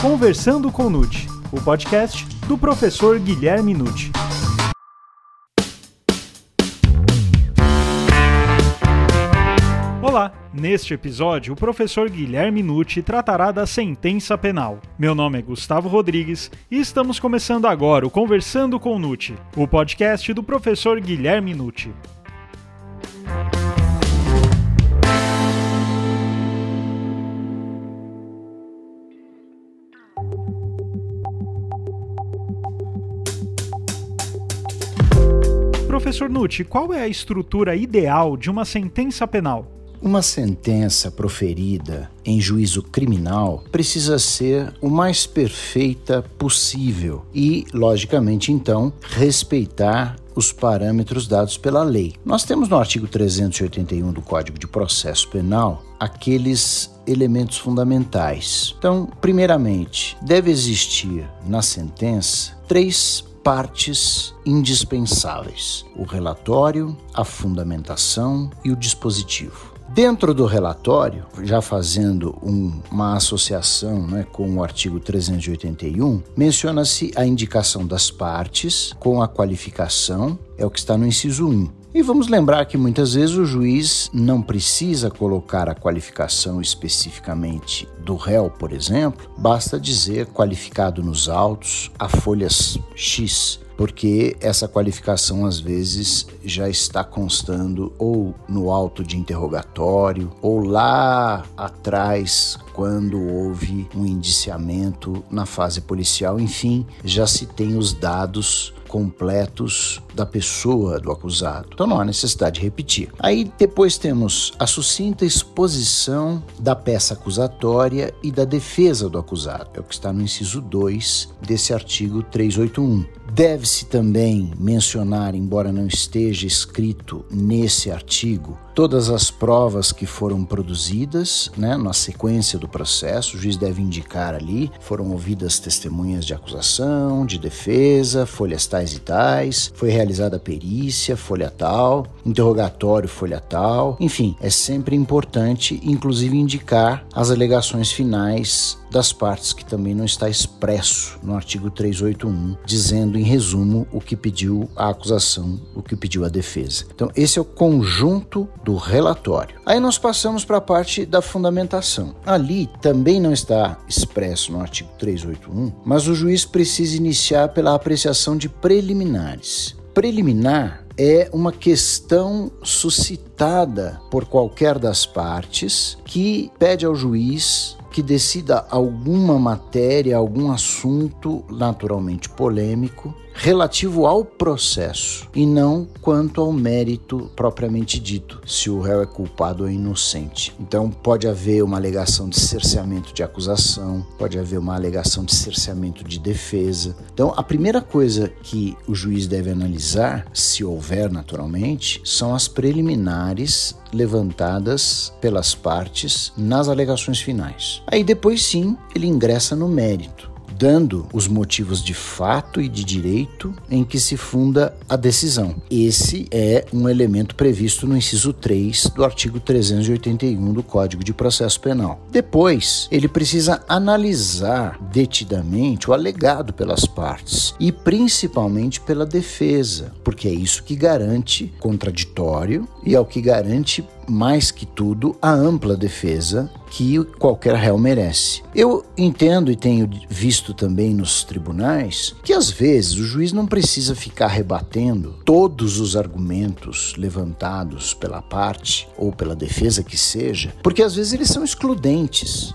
Conversando com Nute, o podcast do professor Guilherme Nute. Olá! Neste episódio, o professor Guilherme Nucci tratará da sentença penal. Meu nome é Gustavo Rodrigues e estamos começando agora o Conversando com Nucci, o podcast do professor Guilherme Nucci. Professor Nucci, qual é a estrutura ideal de uma sentença penal? Uma sentença proferida em juízo criminal precisa ser o mais perfeita possível e, logicamente, então, respeitar os parâmetros dados pela lei. Nós temos no artigo 381 do Código de Processo Penal aqueles elementos fundamentais. Então, primeiramente, deve existir na sentença três partes indispensáveis: o relatório, a fundamentação e o dispositivo. Dentro do relatório, já fazendo um, uma associação né, com o artigo 381, menciona-se a indicação das partes com a qualificação, é o que está no inciso 1. E vamos lembrar que muitas vezes o juiz não precisa colocar a qualificação especificamente do réu, por exemplo, basta dizer qualificado nos autos a folhas X porque essa qualificação às vezes já está constando ou no auto de interrogatório ou lá atrás quando houve um indiciamento na fase policial, enfim, já se tem os dados completos da pessoa do acusado. Então não há necessidade de repetir. Aí depois temos a sucinta exposição da peça acusatória e da defesa do acusado. É o que está no inciso 2 desse artigo 381. Deve-se também mencionar, embora não esteja escrito nesse artigo, todas as provas que foram produzidas né, na sequência do processo. O juiz deve indicar ali: foram ouvidas testemunhas de acusação, de defesa, folhas tais e tais, foi realizada perícia, folha tal, interrogatório, folha tal. Enfim, é sempre importante, inclusive, indicar as alegações finais das partes, que também não está expresso no artigo 381, dizendo em resumo o que pediu a acusação, o que pediu a defesa. Então, esse é o conjunto do relatório. Aí nós passamos para a parte da fundamentação. Ali também não está expresso no artigo 381, mas o juiz precisa iniciar pela apreciação de preliminares. Preliminar é uma questão suscitada por qualquer das partes que pede ao juiz que decida alguma matéria, algum assunto naturalmente polêmico relativo ao processo e não quanto ao mérito propriamente dito, se o réu é culpado ou inocente. Então pode haver uma alegação de cerceamento de acusação, pode haver uma alegação de cerceamento de defesa. Então a primeira coisa que o juiz deve analisar, se houver naturalmente, são as preliminares levantadas pelas partes nas alegações finais. Aí depois sim ele ingressa no mérito dando os motivos de fato e de direito em que se funda a decisão. Esse é um elemento previsto no inciso 3 do artigo 381 do Código de Processo Penal. Depois, ele precisa analisar detidamente o alegado pelas partes e principalmente pela defesa, porque é isso que garante contraditório e é o que garante mais que tudo, a ampla defesa que qualquer réu merece. Eu entendo e tenho visto também nos tribunais que às vezes o juiz não precisa ficar rebatendo todos os argumentos levantados pela parte ou pela defesa que seja, porque às vezes eles são excludentes.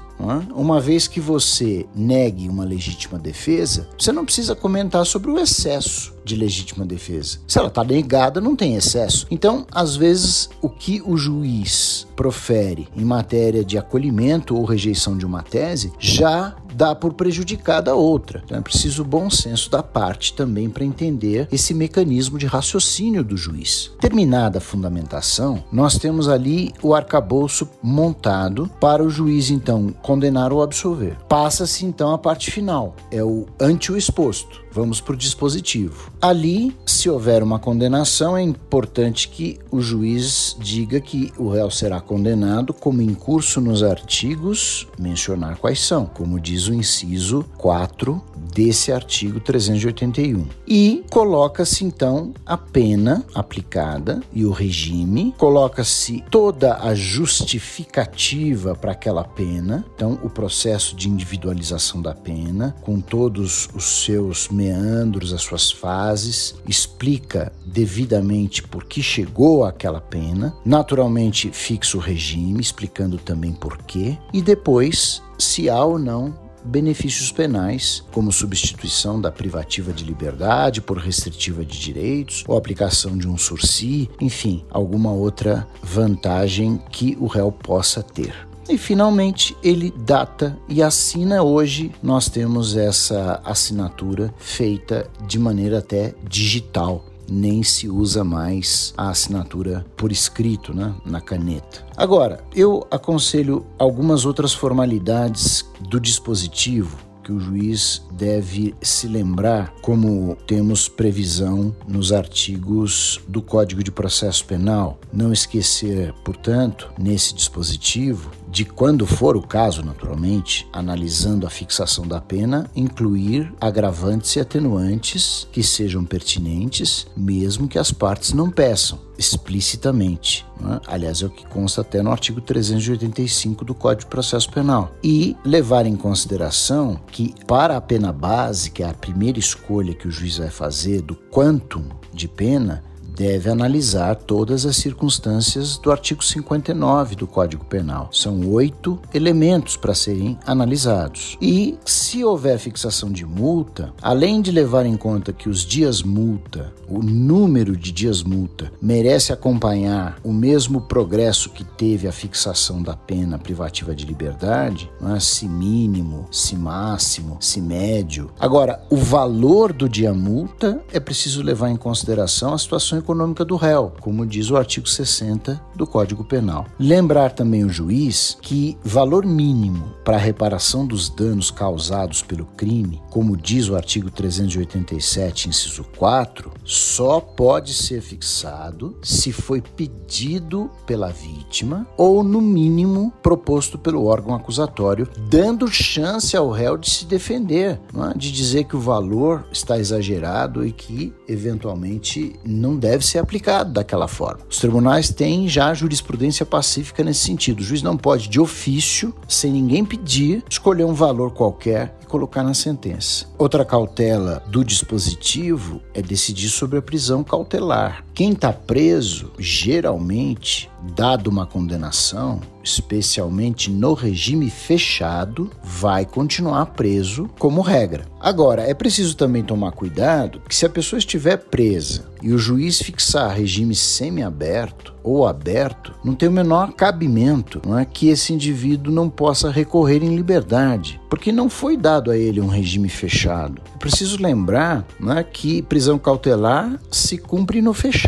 Uma vez que você negue uma legítima defesa, você não precisa comentar sobre o excesso de legítima defesa. Se ela está negada, não tem excesso. Então, às vezes, o que o juiz profere em matéria de acolhimento ou rejeição de uma tese já dá por prejudicada a outra. Então é preciso bom senso da parte também para entender esse mecanismo de raciocínio do juiz. Terminada a fundamentação, nós temos ali o arcabouço montado para o juiz então condenar ou absolver. Passa-se então a parte final, é o ante o exposto. Vamos para o dispositivo. Ali, se houver uma condenação, é importante que o juiz diga que o réu será condenado como em curso nos artigos, mencionar quais são, como diz o inciso 4 desse artigo 381. E coloca-se então a pena aplicada e o regime, coloca-se toda a justificativa para aquela pena, então o processo de individualização da pena, com todos os seus meandros, as suas fases, explica devidamente por que chegou àquela pena, naturalmente fixa o regime, explicando também por quê, e depois se há ou não benefícios penais, como substituição da privativa de liberdade por restritiva de direitos, ou aplicação de um sursi, enfim, alguma outra vantagem que o réu possa ter. E finalmente ele data e assina. Hoje nós temos essa assinatura feita de maneira até digital nem se usa mais a assinatura por escrito, né, na caneta. Agora, eu aconselho algumas outras formalidades do dispositivo que o juiz deve se lembrar, como temos previsão nos artigos do Código de Processo Penal. Não esquecer, portanto, nesse dispositivo, de quando for o caso, naturalmente, analisando a fixação da pena, incluir agravantes e atenuantes que sejam pertinentes, mesmo que as partes não peçam explicitamente. Né? Aliás, é o que consta até no artigo 385 do Código de Processo Penal. E levar em consideração que, para a pena base, que é a primeira escolha que o juiz vai fazer do quantum de pena, deve analisar todas as circunstâncias do artigo 59 do Código Penal. São oito elementos para serem analisados. E, se houver fixação de multa, além de levar em conta que os dias multa, o número de dias multa, merece acompanhar o mesmo progresso que teve a fixação da pena privativa de liberdade, é? se mínimo, se máximo, se médio. Agora, o valor do dia multa é preciso levar em consideração a situação econômica do réu, como diz o artigo 60 do Código Penal. Lembrar também o juiz que valor mínimo para a reparação dos danos causados pelo crime, como diz o artigo 387, inciso 4, só pode ser fixado se foi pedido pela vítima ou, no mínimo, proposto pelo órgão acusatório, dando chance ao réu de se defender, é? de dizer que o valor está exagerado e que, eventualmente, não deve deve ser aplicado daquela forma. Os tribunais têm já jurisprudência pacífica nesse sentido. O juiz não pode, de ofício, sem ninguém pedir, escolher um valor qualquer e colocar na sentença. Outra cautela do dispositivo é decidir sobre a prisão cautelar. Quem está preso, geralmente, dado uma condenação, especialmente no regime fechado, vai continuar preso como regra. Agora, é preciso também tomar cuidado que se a pessoa estiver presa e o juiz fixar regime semiaberto ou aberto, não tem o menor cabimento não é, que esse indivíduo não possa recorrer em liberdade, porque não foi dado a ele um regime fechado. É preciso lembrar não é, que prisão cautelar se cumpre no fechado.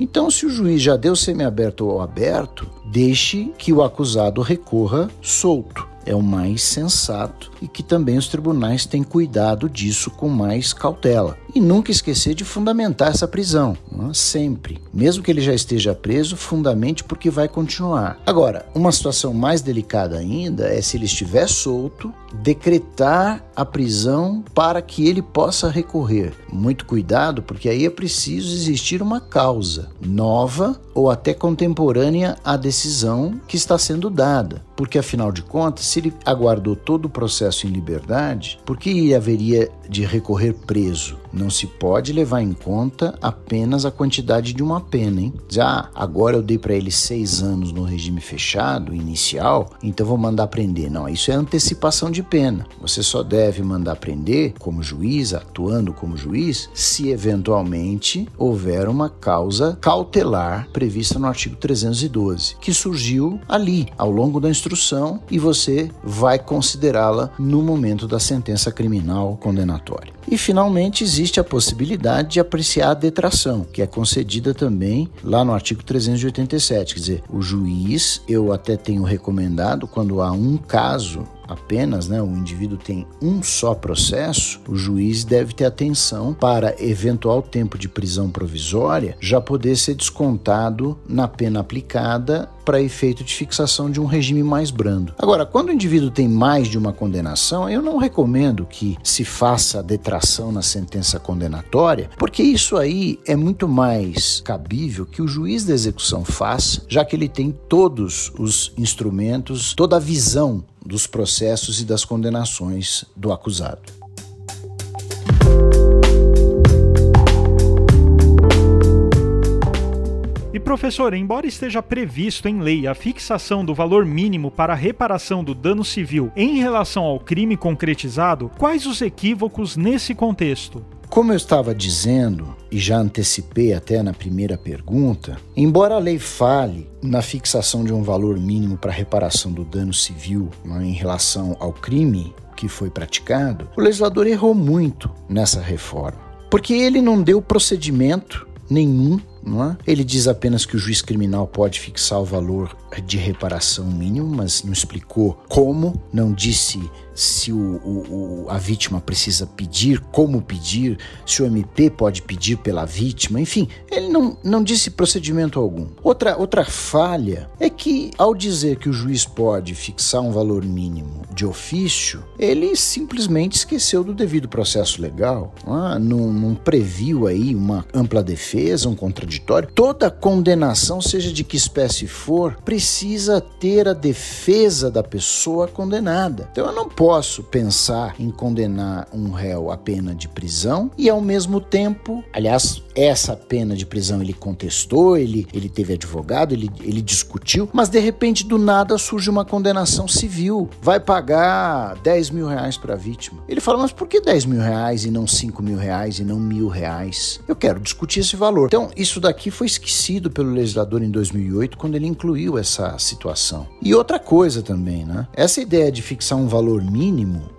Então, se o juiz já deu semiaberto ou aberto, deixe que o acusado recorra solto. É o mais sensato e que também os tribunais têm cuidado disso com mais cautela. E nunca esquecer de fundamentar essa prisão, é? sempre. Mesmo que ele já esteja preso, fundamente porque vai continuar. Agora, uma situação mais delicada ainda é se ele estiver solto, decretar a prisão para que ele possa recorrer. Muito cuidado, porque aí é preciso existir uma causa nova ou até contemporânea à decisão que está sendo dada. Porque, afinal de contas, se ele aguardou todo o processo em liberdade, por que haveria de recorrer preso? Não se pode levar em conta apenas a quantidade de uma pena, hein? Dizer, ah, agora eu dei para ele seis anos no regime fechado, inicial, então vou mandar prender. Não, isso é antecipação de pena. Você só deve mandar prender como juiz, atuando como juiz, se eventualmente houver uma causa cautelar prevista no artigo 312, que surgiu ali, ao longo da instrução, e você vai considerá-la no momento da sentença criminal condenatória. E finalmente existe a possibilidade de apreciar a detração, que é concedida também lá no artigo 387, quer dizer, o juiz, eu até tenho recomendado quando há um caso apenas, né, o indivíduo tem um só processo, o juiz deve ter atenção para eventual tempo de prisão provisória já poder ser descontado na pena aplicada para efeito de fixação de um regime mais brando. Agora, quando o indivíduo tem mais de uma condenação, eu não recomendo que se faça detração na sentença condenatória, porque isso aí é muito mais cabível que o juiz da execução faça, já que ele tem todos os instrumentos, toda a visão dos processos e das condenações do acusado. E professor, embora esteja previsto em lei a fixação do valor mínimo para a reparação do dano civil em relação ao crime concretizado, quais os equívocos nesse contexto? Como eu estava dizendo, e já antecipei até na primeira pergunta, embora a lei fale na fixação de um valor mínimo para reparação do dano civil né, em relação ao crime que foi praticado, o legislador errou muito nessa reforma, porque ele não deu procedimento nenhum é? Ele diz apenas que o juiz criminal pode fixar o valor de reparação mínimo, mas não explicou como, não disse se o, o, o, a vítima precisa pedir, como pedir, se o MP pode pedir pela vítima, enfim, ele não, não disse procedimento algum. Outra, outra falha é que, ao dizer que o juiz pode fixar um valor mínimo de ofício, ele simplesmente esqueceu do devido processo legal, ah, não, não previu aí uma ampla defesa, um contraditório. Toda condenação, seja de que espécie for, precisa ter a defesa da pessoa condenada. Então eu não posso posso pensar em condenar um réu à pena de prisão e, ao mesmo tempo, aliás, essa pena de prisão ele contestou, ele, ele teve advogado, ele, ele discutiu, mas de repente, do nada, surge uma condenação civil. Vai pagar 10 mil reais para a vítima. Ele fala, mas por que 10 mil reais e não 5 mil reais e não mil reais? Eu quero discutir esse valor. Então, isso daqui foi esquecido pelo legislador em 2008, quando ele incluiu essa situação. E outra coisa também, né? Essa ideia de fixar um valor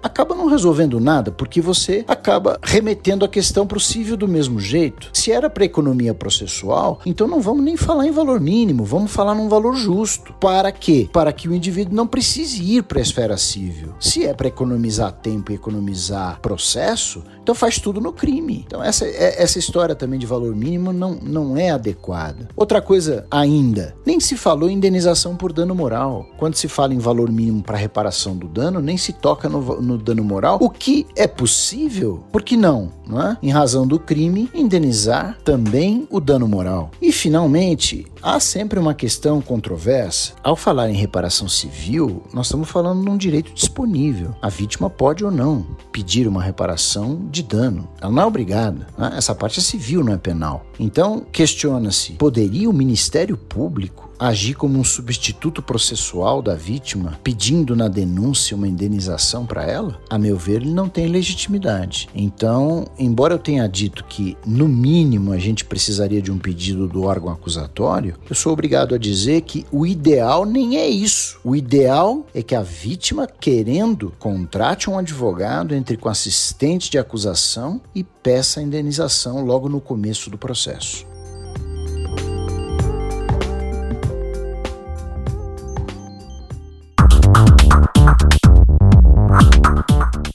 acaba não resolvendo nada, porque você acaba remetendo a questão para o civil do mesmo jeito. Se era para economia processual, então não vamos nem falar em valor mínimo, vamos falar num valor justo. Para quê? Para que o indivíduo não precise ir para a esfera civil. Se é para economizar tempo e economizar processo, então faz tudo no crime. Então essa, é, essa história também de valor mínimo não, não é adequada. Outra coisa ainda, nem se falou em indenização por dano moral. Quando se fala em valor mínimo para reparação do dano, nem se toca no, no dano moral, o que é possível, por que não? não é? Em razão do crime, indenizar também o dano moral. E finalmente, há sempre uma questão controversa. Ao falar em reparação civil, nós estamos falando de um direito disponível. A vítima pode ou não pedir uma reparação de dano. Ela não é obrigada. Né? Essa parte é civil, não é penal. Então, questiona-se: poderia o Ministério Público agir como um substituto processual da vítima, pedindo na denúncia uma indenização para ela, a meu ver, ele não tem legitimidade. Então, embora eu tenha dito que, no mínimo, a gente precisaria de um pedido do órgão acusatório, eu sou obrigado a dizer que o ideal nem é isso. O ideal é que a vítima, querendo, contrate um advogado, entre com assistente de acusação e peça a indenização logo no começo do processo.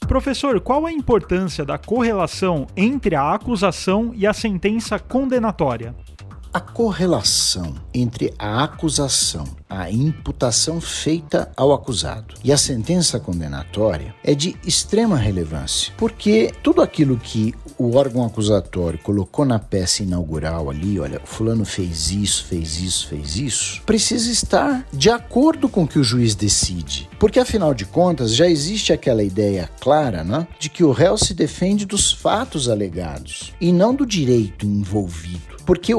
Professor, qual a importância da correlação entre a acusação e a sentença condenatória? A correlação entre a acusação, a imputação feita ao acusado e a sentença condenatória é de extrema relevância, porque tudo aquilo que o órgão acusatório colocou na peça inaugural ali, olha, fulano fez isso, fez isso, fez isso, precisa estar de acordo com o que o juiz decide. Porque afinal de contas, já existe aquela ideia clara, né, de que o réu se defende dos fatos alegados e não do direito envolvido. Porque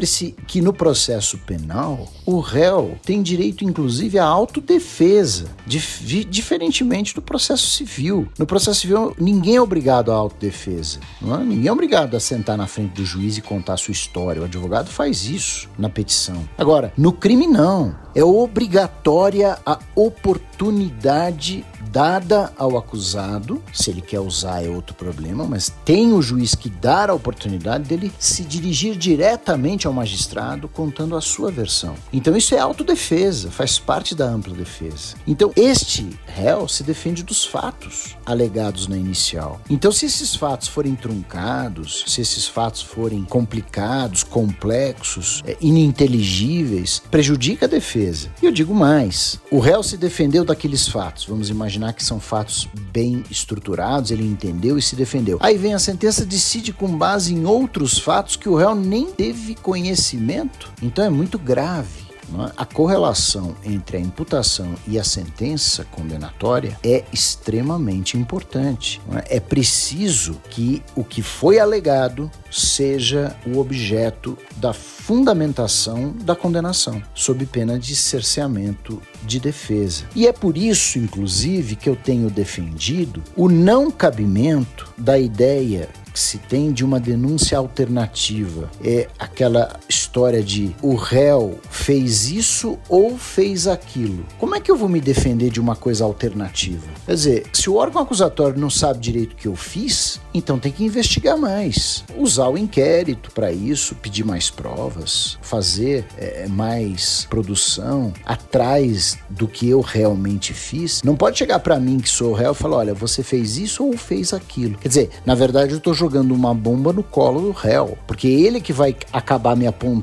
lembre-se que no processo penal, o réu tem direito, inclusive, à autodefesa, dif diferentemente do processo civil. No processo civil, ninguém é obrigado à autodefesa. É? Ninguém é obrigado a sentar na frente do juiz e contar a sua história. O advogado faz isso na petição. Agora, no crime, não. É obrigatória a oportunidade oportunidade dada ao acusado, se ele quer usar é outro problema, mas tem o juiz que dar a oportunidade dele se dirigir diretamente ao magistrado contando a sua versão. Então isso é autodefesa, faz parte da ampla defesa. Então este réu se defende dos fatos alegados na inicial. Então se esses fatos forem truncados, se esses fatos forem complicados, complexos, é, ininteligíveis, prejudica a defesa. E eu digo mais, o réu se defendeu daqueles fatos, vamos imaginar que são fatos bem estruturados, ele entendeu e se defendeu. Aí vem a sentença, decide com base em outros fatos que o réu nem teve conhecimento. Então é muito grave. É? A correlação entre a imputação e a sentença condenatória é extremamente importante. É? é preciso que o que foi alegado seja o objeto da fundamentação da condenação, sob pena de cerceamento de defesa. E é por isso, inclusive, que eu tenho defendido o não cabimento da ideia que se tem de uma denúncia alternativa. É aquela história de o réu fez isso ou fez aquilo. Como é que eu vou me defender de uma coisa alternativa? Quer dizer, se o órgão acusatório não sabe direito o que eu fiz, então tem que investigar mais, usar o inquérito para isso, pedir mais provas, fazer é, mais produção atrás do que eu realmente fiz. Não pode chegar para mim que sou réu e falar, olha, você fez isso ou fez aquilo. Quer dizer, na verdade eu estou jogando uma bomba no colo do réu, porque ele que vai acabar me apontando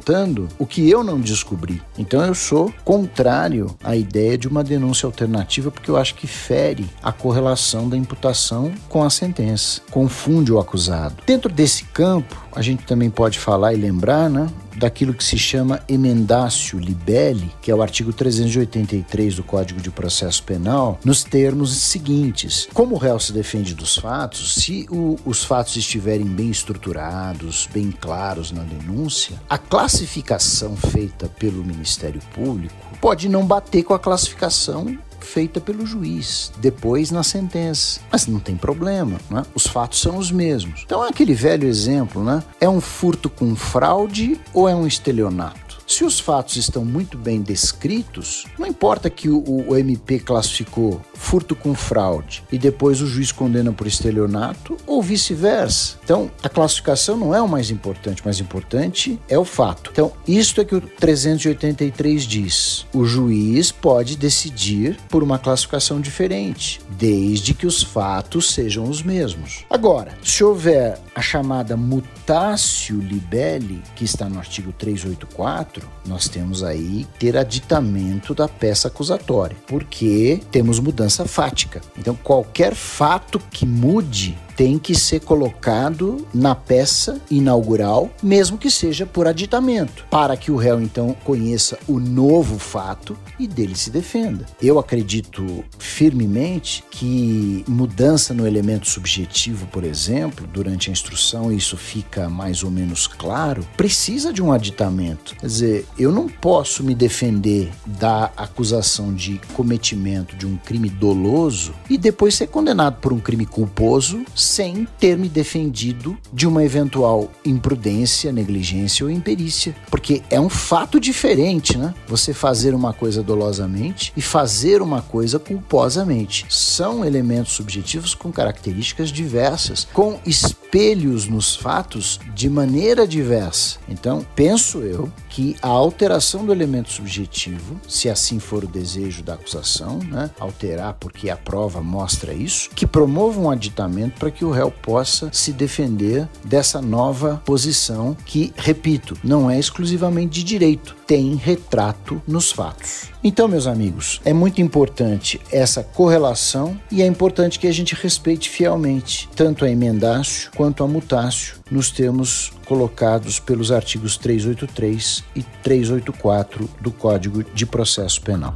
o que eu não descobri. Então eu sou contrário à ideia de uma denúncia alternativa, porque eu acho que fere a correlação da imputação com a sentença, confunde o acusado. Dentro desse campo, a gente também pode falar e lembrar, né, daquilo que se chama emendácio libelli, que é o artigo 383 do Código de Processo Penal, nos termos seguintes: como o réu se defende dos fatos, se o, os fatos estiverem bem estruturados, bem claros na denúncia, a classificação feita pelo Ministério Público pode não bater com a classificação feita pelo juiz, depois na sentença. Mas não tem problema, né? os fatos são os mesmos. Então é aquele velho exemplo, né? É um furto com fraude ou é um estelionato? Se os fatos estão muito bem descritos, não importa que o, o, MP classificou furto com fraude e depois o juiz condena por estelionato ou vice-versa. Então, a classificação não é o mais importante, o mais importante é o fato. Então, isto é que o 383 diz. O juiz pode decidir por uma classificação diferente, desde que os fatos sejam os mesmos. Agora, se houver a chamada mutácio libelli, que está no artigo 384, nós temos aí ter aditamento da peça acusatória, porque temos mudança fática. Então, qualquer fato que mude tem que ser colocado na peça inaugural, mesmo que seja por aditamento, para que o réu então conheça o novo fato e dele se defenda. Eu acredito firmemente que mudança no elemento subjetivo, por exemplo, durante a instrução, isso fica mais ou menos claro, precisa de um aditamento. Quer dizer, eu não posso me defender da acusação de cometimento de um crime doloso e depois ser condenado por um crime culposo sem ter me defendido de uma eventual imprudência, negligência ou imperícia. Porque é um fato diferente, né? Você fazer uma coisa dolosamente e fazer uma coisa culposamente. São elementos subjetivos com características diversas, com espelhos nos fatos de maneira diversa. Então, penso eu que a alteração do elemento subjetivo, se assim for o desejo da acusação, né, alterar porque a prova mostra isso, que promova um aditamento para que o réu possa se defender dessa nova posição que, repito, não é exclusivamente de direito, tem retrato nos fatos. Então, meus amigos, é muito importante essa correlação e é importante que a gente respeite fielmente tanto a emendácio quanto a mutácio nos termos colocados pelos artigos 383 e 384 do Código de Processo Penal.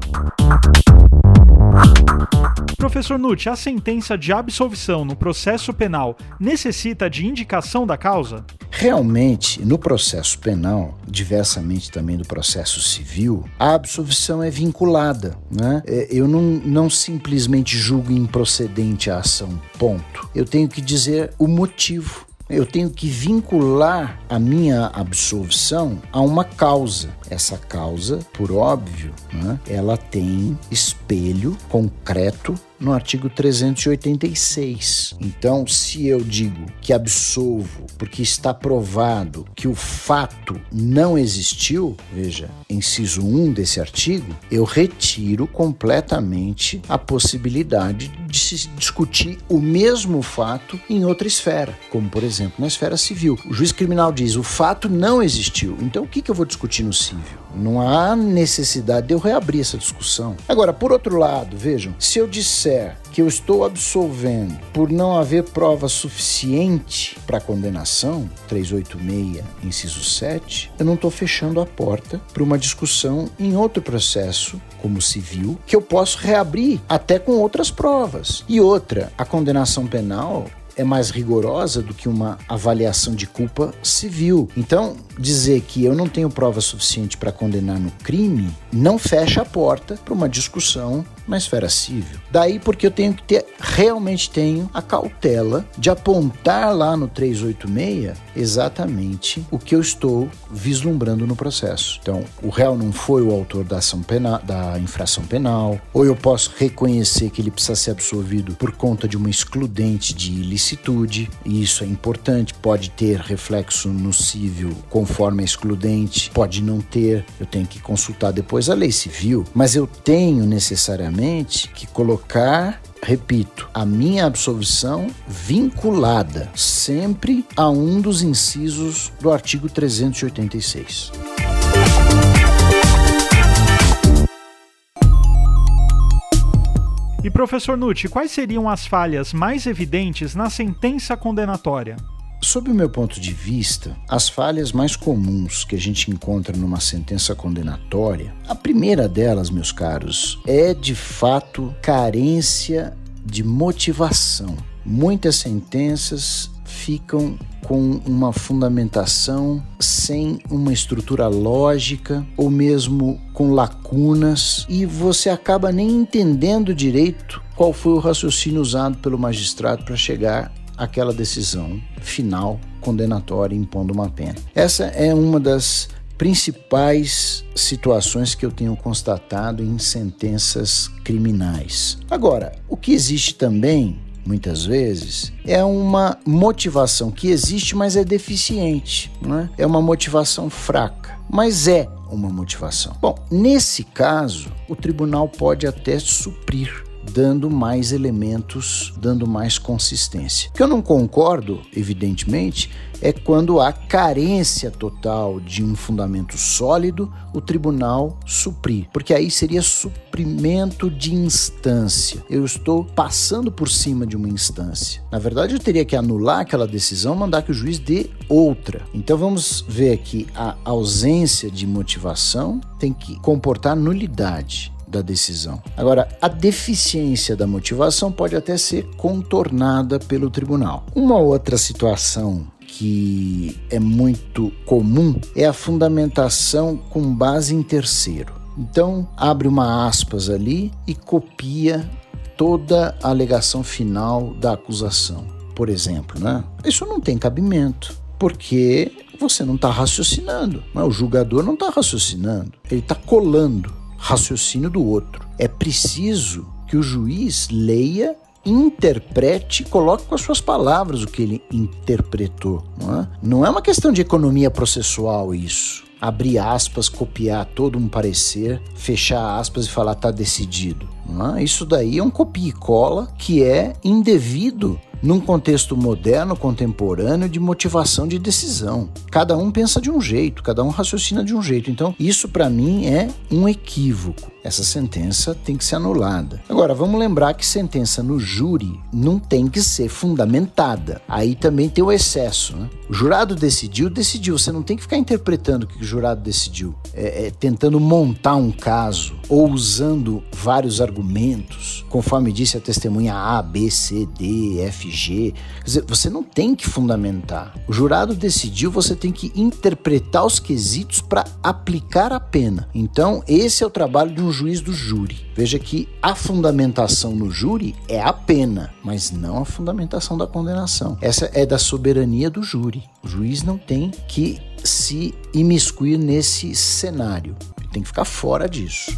Professor Nutt, a sentença de absolvição no processo penal necessita de indicação da causa? Realmente, no processo penal, diversamente também do processo civil, a absolvição é vinculada. Né? É, eu não, não simplesmente julgo improcedente a ação, ponto. Eu tenho que dizer o motivo Eu tenho que vincular a minha absolvição a uma causa. Essa causa, por óbvio, né, ela tem espelho concreto no artigo 386. Então, se eu digo que absolvo porque está provado que o fato não existiu, veja, inciso 1 desse artigo, eu retiro completamente a possibilidade de se discutir o mesmo fato em outra esfera, como por exemplo na esfera civil. O juiz criminal diz o fato não existiu, então o que, eu vou discutir no civil? Não há necessidade de eu reabrir essa discussão. Agora, por outro lado, vejam, se eu disser que eu estou absolvendo por não haver prova suficiente para condenação, 386, inciso 7, eu não estou fechando a porta para uma discussão em outro processo, como civil, que eu posso reabrir até com outras provas. E outra, a condenação penal é mais rigorosa do que uma avaliação de culpa civil. Então, dizer que eu não tenho prova suficiente para condenar no crime não fecha a porta para uma discussão esfera civil. Daí porque eu tenho que ter, realmente tenho a cautela de apontar lá no 386 exatamente o que eu estou vislumbrando no processo. Então, o réu não foi o autor da ação penal, da infração penal, ou eu posso reconhecer que ele precisa ser absolvido por conta de uma excludente de ilicitude, e isso é importante, pode ter reflexo no civil conforme a excludente, pode não ter, eu tenho que consultar depois a lei civil, mas eu tenho necessariamente que colocar repito, a minha absolvição vinculada sempre a um dos incisos do artigo 386. E professor Nutti, quais seriam as falhas mais evidentes na sentença condenatória? Sob o meu ponto de vista, as falhas mais comuns que a gente encontra numa sentença condenatória, a primeira delas, meus caros, é de fato carência de motivação. Muitas sentenças ficam com uma fundamentação sem uma estrutura lógica ou mesmo com lacunas e você acaba nem entendendo direito qual foi o raciocínio usado pelo magistrado para chegar aquela decisão final condenatória impondo uma pena. Essa é uma das principais situações que eu tenho constatado em sentenças criminais. Agora, o que existe também muitas vezes, é uma motivação que existe, mas é deficiente, né? é uma motivação fraca, mas é uma motivação. Bom, nesse caso, o tribunal pode até suprir dando mais elementos, dando mais consistência. O que eu não concordo, evidentemente, é quando há carência total de um fundamento sólido, o tribunal suprir, porque aí seria suprimento de instância. Eu estou passando por cima de uma instância. Na verdade, eu teria que anular aquela decisão, mandar que o juiz dê outra. Então vamos ver aqui a ausência de motivação tem que comportar nulidade da decisão. Agora, a deficiência da motivação pode até ser contornada pelo tribunal. Uma outra situação que é muito comum é a fundamentação com base em terceiro. Então, abre uma aspas ali e copia toda a alegação final da acusação, por exemplo, né? Isso não tem cabimento, porque você não está raciocinando, né? o julgador não está raciocinando, ele está colando raciocínio do outro. É preciso que o juiz leia, interprete, coloque com as suas palavras o que ele interpretou. Não é, não é uma questão de economia processual isso. Abrir aspas, copiar todo um parecer, fechar aspas e falar tá decidido. É? Isso daí é um copia e cola que é indevido num contexto moderno, contemporâneo, de motivação de decisão. Cada um pensa de um jeito, cada um raciocina de um jeito. Então, isso para mim é um equívoco. Essa sentença tem que ser anulada. Agora, vamos lembrar que sentença no júri não tem que ser fundamentada. Aí também tem o excesso. Né? O jurado decidiu, decidiu. Você não tem que ficar interpretando o que o jurado decidiu, é, é, tentando montar um caso ou usando vários argumentos, conforme disse a testemunha A, B, C, D, F, G. Quer dizer, você não tem que fundamentar. O jurado decidiu, você tem que interpretar os quesitos para aplicar a pena. Então, esse é o trabalho de um juiz do júri. Veja que a fundamentação no júri é a pena, mas não a fundamentação da condenação. Essa é da soberania do júri. O juiz não tem que se imiscuir nesse cenário. Ele tem que ficar fora disso.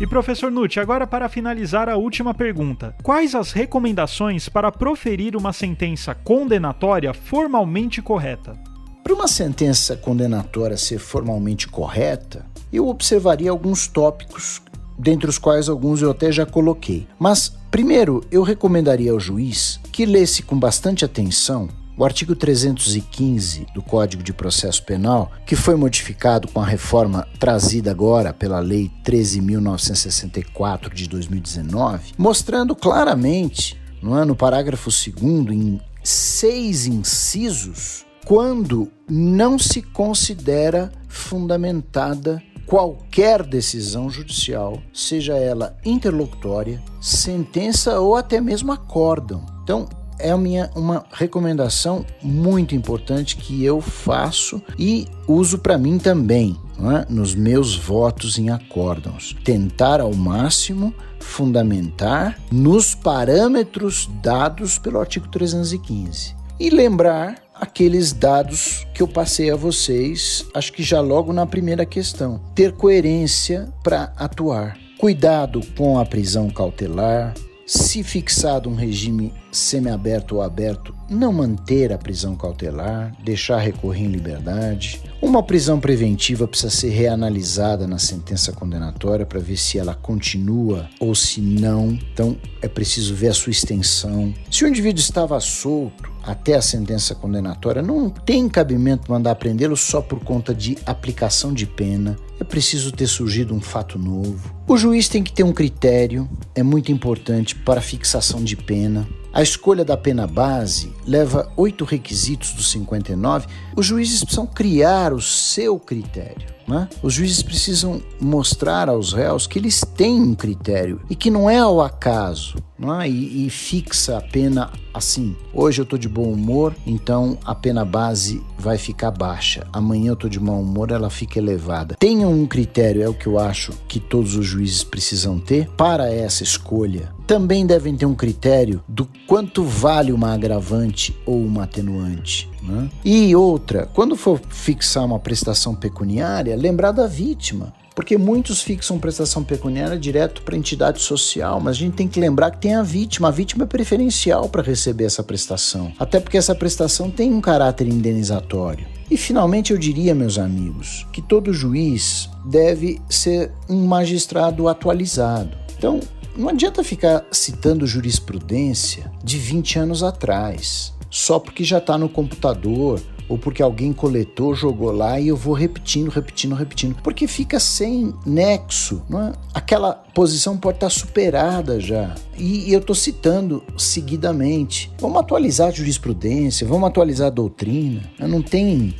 E professor Nutti, agora para finalizar a última pergunta: quais as recomendações para proferir uma sentença condenatória formalmente correta? Para uma sentença condenatória ser formalmente correta, eu observaria alguns tópicos, dentre os quais alguns eu até já coloquei. Mas, primeiro, eu recomendaria ao juiz que lesse com bastante atenção o artigo 315 do Código de Processo Penal, que foi modificado com a reforma trazida agora pela Lei 13.964 de 2019, mostrando claramente, no, é, no parágrafo 2, em seis incisos, quando não se considera fundamentada qualquer decisão judicial, seja ela interlocutória, sentença ou até mesmo acórdão. Então, é minha, uma recomendação muito importante que eu faço e uso para mim também, é? nos meus votos em acórdãos. Tentar ao máximo fundamentar nos parâmetros dados pelo artigo 315. E lembrar aqueles dados que eu passei a vocês, acho que já logo na primeira questão. Ter coerência para atuar. Cuidado com a prisão cautelar, se fixado um regime semiaberto ou aberto, não manter a prisão cautelar, deixar recorrer em liberdade. Uma prisão preventiva precisa ser reanalisada na sentença condenatória para ver se ela continua ou se não. Então é preciso ver a sua extensão. Se o indivíduo estava solto até a sentença condenatória, não tem cabimento mandar prendê-lo só por conta de aplicação de pena. É preciso ter surgido um fato novo. O juiz tem que ter um critério, é muito importante para fixação de pena. A escolha da pena base leva oito requisitos dos 59. Os juízes precisam criar o seu critério. Né? Os juízes precisam mostrar aos réus que eles têm um critério e que não é ao acaso é? e, e, fixa a pena assim. Hoje eu estou de bom humor, então a pena base vai ficar baixa. Amanhã eu estou de mau humor, ela fica elevada. Tenham um critério, é o que eu acho que todos os juízes precisam ter para essa escolha. Também devem ter um critério do quanto vale uma agravante ou uma atenuante. Né? E outra, quando for fixar uma prestação pecuniária, lembrar da vítima. Porque muitos fixam prestação pecuniária direto para a entidade social, mas a gente tem que lembrar que tem a vítima. A vítima é preferencial para receber essa prestação, até porque essa prestação tem um caráter indenizatório. E finalmente eu diria, meus amigos, que todo juiz deve ser um magistrado atualizado. Então, não adianta ficar citando jurisprudência de 20 anos atrás, só porque já está no computador ou porque alguém coletou, jogou lá e eu vou repetindo, repetindo, repetindo, porque fica sem nexo, não é? Aquela posição pode estar superada já. E, e eu estou citando seguidamente. Vamos atualizar a jurisprudência, vamos atualizar a doutrina. Não tem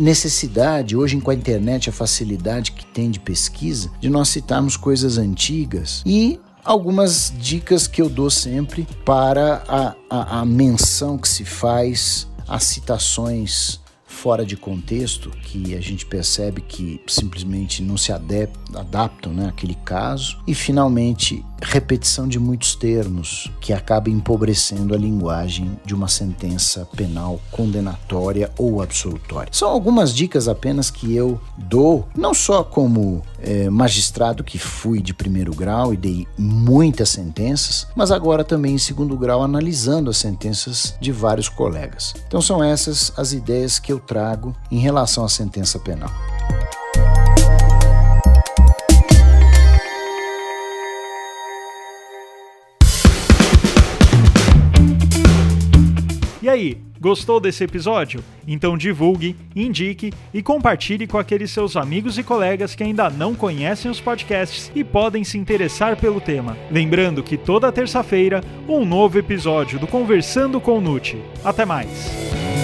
necessidade, hoje com a internet, a facilidade que tem de pesquisa, de nós citarmos coisas antigas e algumas dicas que eu dou sempre para a, a, a menção que se faz as citações fora de contexto, que a gente percebe que simplesmente não se adaptam né, àquele caso, e finalmente repetição de muitos termos que acaba empobrecendo a linguagem de uma sentença penal condenatória ou absolutória. São algumas dicas apenas que eu dou, não só como é, magistrado que fui de primeiro grau e dei muitas sentenças, mas agora também em segundo grau analisando as sentenças de vários colegas. Então são essas as ideias que eu trago em relação à sentença penal. E aí, gostou desse episódio? Então divulgue, indique e compartilhe com aqueles seus amigos e colegas que ainda não conhecem os podcasts e podem se interessar pelo tema. Lembrando que toda terça-feira, um novo episódio do Conversando com o Nute. Até mais!